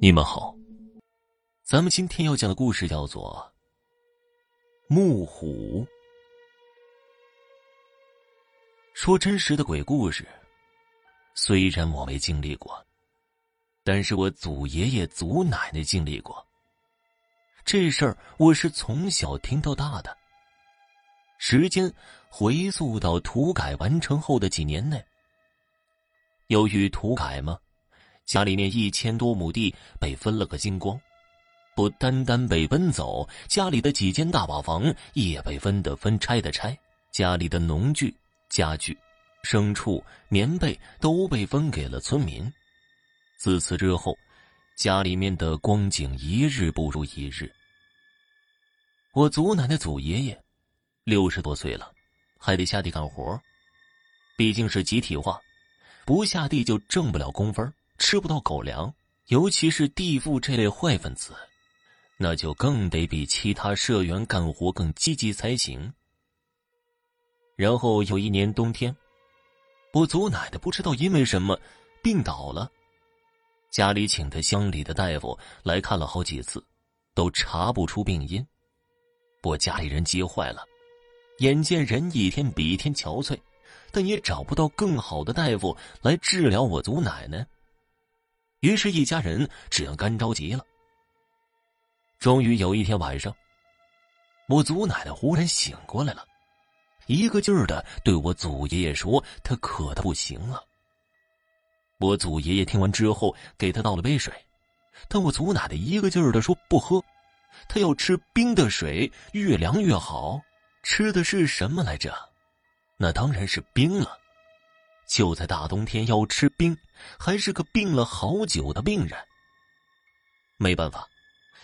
你们好，咱们今天要讲的故事叫做《木虎》。说真实的鬼故事，虽然我没经历过，但是我祖爷爷、祖奶奶经历过。这事儿我是从小听到大的。时间回溯到土改完成后的几年内，由于土改嘛。家里面一千多亩地被分了个精光，不单单被分走，家里的几间大瓦房也被分的分拆的拆，家里的农具、家具、牲畜、棉被都被分给了村民。自此之后，家里面的光景一日不如一日。我祖奶奶、祖爷爷六十多岁了，还得下地干活，毕竟是集体化，不下地就挣不了工分吃不到狗粮，尤其是地富这类坏分子，那就更得比其他社员干活更积极才行。然后有一年冬天，我祖奶奶不知道因为什么病倒了，家里请的乡里的大夫来看了好几次，都查不出病因。我家里人急坏了，眼见人一天比一天憔悴，但也找不到更好的大夫来治疗我祖奶奶。于是，一家人只能干着急了。终于有一天晚上，我祖奶奶忽然醒过来了，一个劲儿的对我祖爷爷说：“他渴的不行了。”我祖爷爷听完之后，给他倒了杯水，但我祖奶奶一个劲儿的说：“不喝，他要吃冰的水，越凉越好。”吃的是什么来着？那当然是冰了。就在大冬天要吃冰，还是个病了好久的病人。没办法，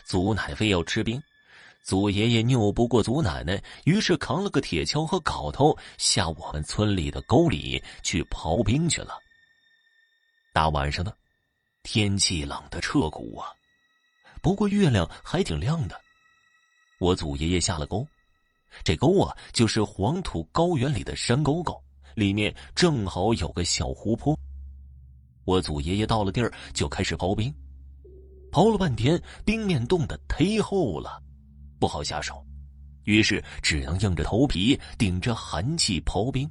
祖奶非要吃冰，祖爷爷拗不过祖奶奶，于是扛了个铁锹和镐头，下我们村里的沟里去刨冰去了。大晚上的，天气冷得彻骨啊！不过月亮还挺亮的。我祖爷爷下了沟，这沟啊，就是黄土高原里的山沟沟。里面正好有个小湖泊，我祖爷爷到了地儿就开始刨冰，刨了半天，冰面冻得忒厚了，不好下手，于是只能硬着头皮顶着寒气刨冰。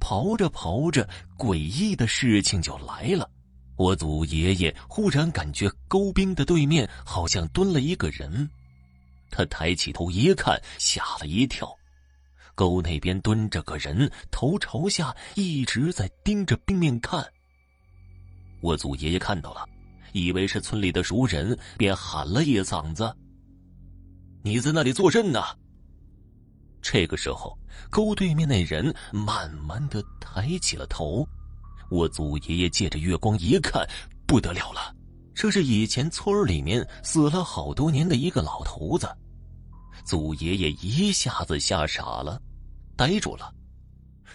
刨着刨着，诡异的事情就来了，我祖爷爷忽然感觉沟冰的对面好像蹲了一个人，他抬起头一看，吓了一跳。沟那边蹲着个人，头朝下，一直在盯着冰面看。我祖爷爷看到了，以为是村里的熟人，便喊了一嗓子：“你在那里做甚呢？”这个时候，沟对面那人慢慢的抬起了头。我祖爷爷借着月光一看，不得了了，这是以前村里面死了好多年的一个老头子。祖爷爷一下子吓傻了。呆住了，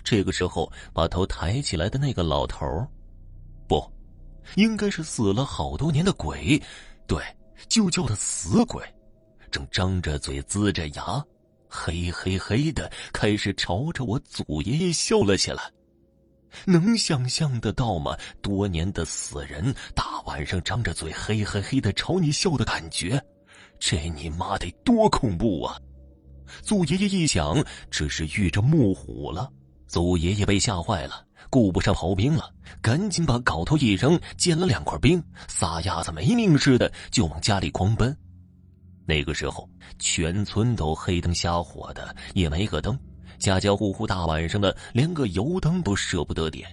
这个时候把头抬起来的那个老头不，应该是死了好多年的鬼，对，就叫他死鬼，正张着嘴呲着牙，嘿嘿嘿的开始朝着我祖爷爷笑了起来。能想象得到吗？多年的死人大晚上张着嘴嘿嘿嘿的朝你笑的感觉，这你妈得多恐怖啊！祖爷爷一想，这是遇着木虎了。祖爷爷被吓坏了，顾不上刨冰了，赶紧把镐头一扔，捡了两块冰，撒丫子没命似的就往家里狂奔。那个时候，全村都黑灯瞎火的，也没个灯，家家户户大晚上的连个油灯都舍不得点，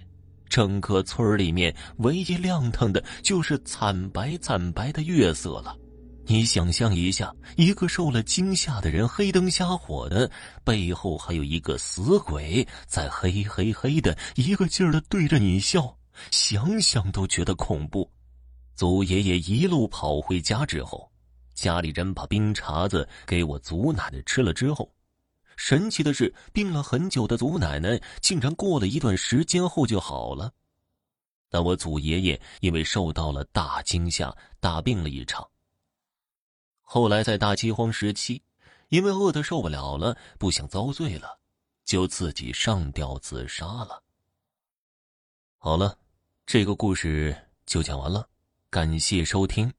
整个村里面唯一亮堂的就是惨白惨白的月色了。你想象一下，一个受了惊吓的人黑灯瞎火的，背后还有一个死鬼在嘿嘿嘿的一个劲儿的对着你笑，想想都觉得恐怖。祖爷爷一路跑回家之后，家里人把冰碴子给我祖奶奶吃了之后，神奇的是，病了很久的祖奶奶竟然过了一段时间后就好了。但我祖爷爷因为受到了大惊吓，大病了一场。后来在大饥荒时期，因为饿得受不了了，不想遭罪了，就自己上吊自杀了。好了，这个故事就讲完了，感谢收听。